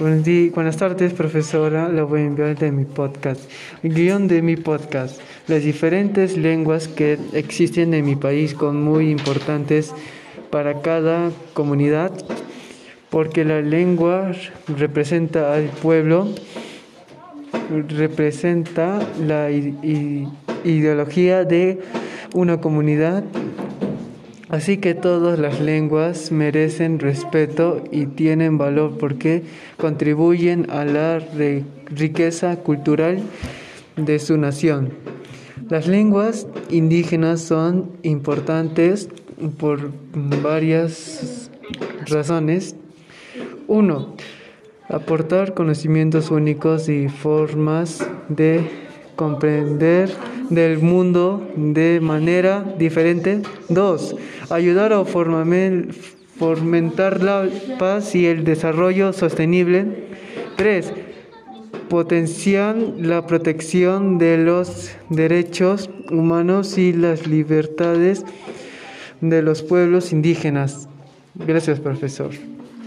Buenas tardes, profesora. Lo voy a enviar de mi podcast. Guión de mi podcast. Las diferentes lenguas que existen en mi país, con muy importantes para cada comunidad, porque la lengua representa al pueblo, representa la ideología de una comunidad Así que todas las lenguas merecen respeto y tienen valor porque contribuyen a la riqueza cultural de su nación. Las lenguas indígenas son importantes por varias razones. Uno, aportar conocimientos únicos y formas de comprender del mundo de manera diferente. Dos, ayudar a fomentar la paz y el desarrollo sostenible. Tres, potenciar la protección de los derechos humanos y las libertades de los pueblos indígenas. Gracias, profesor.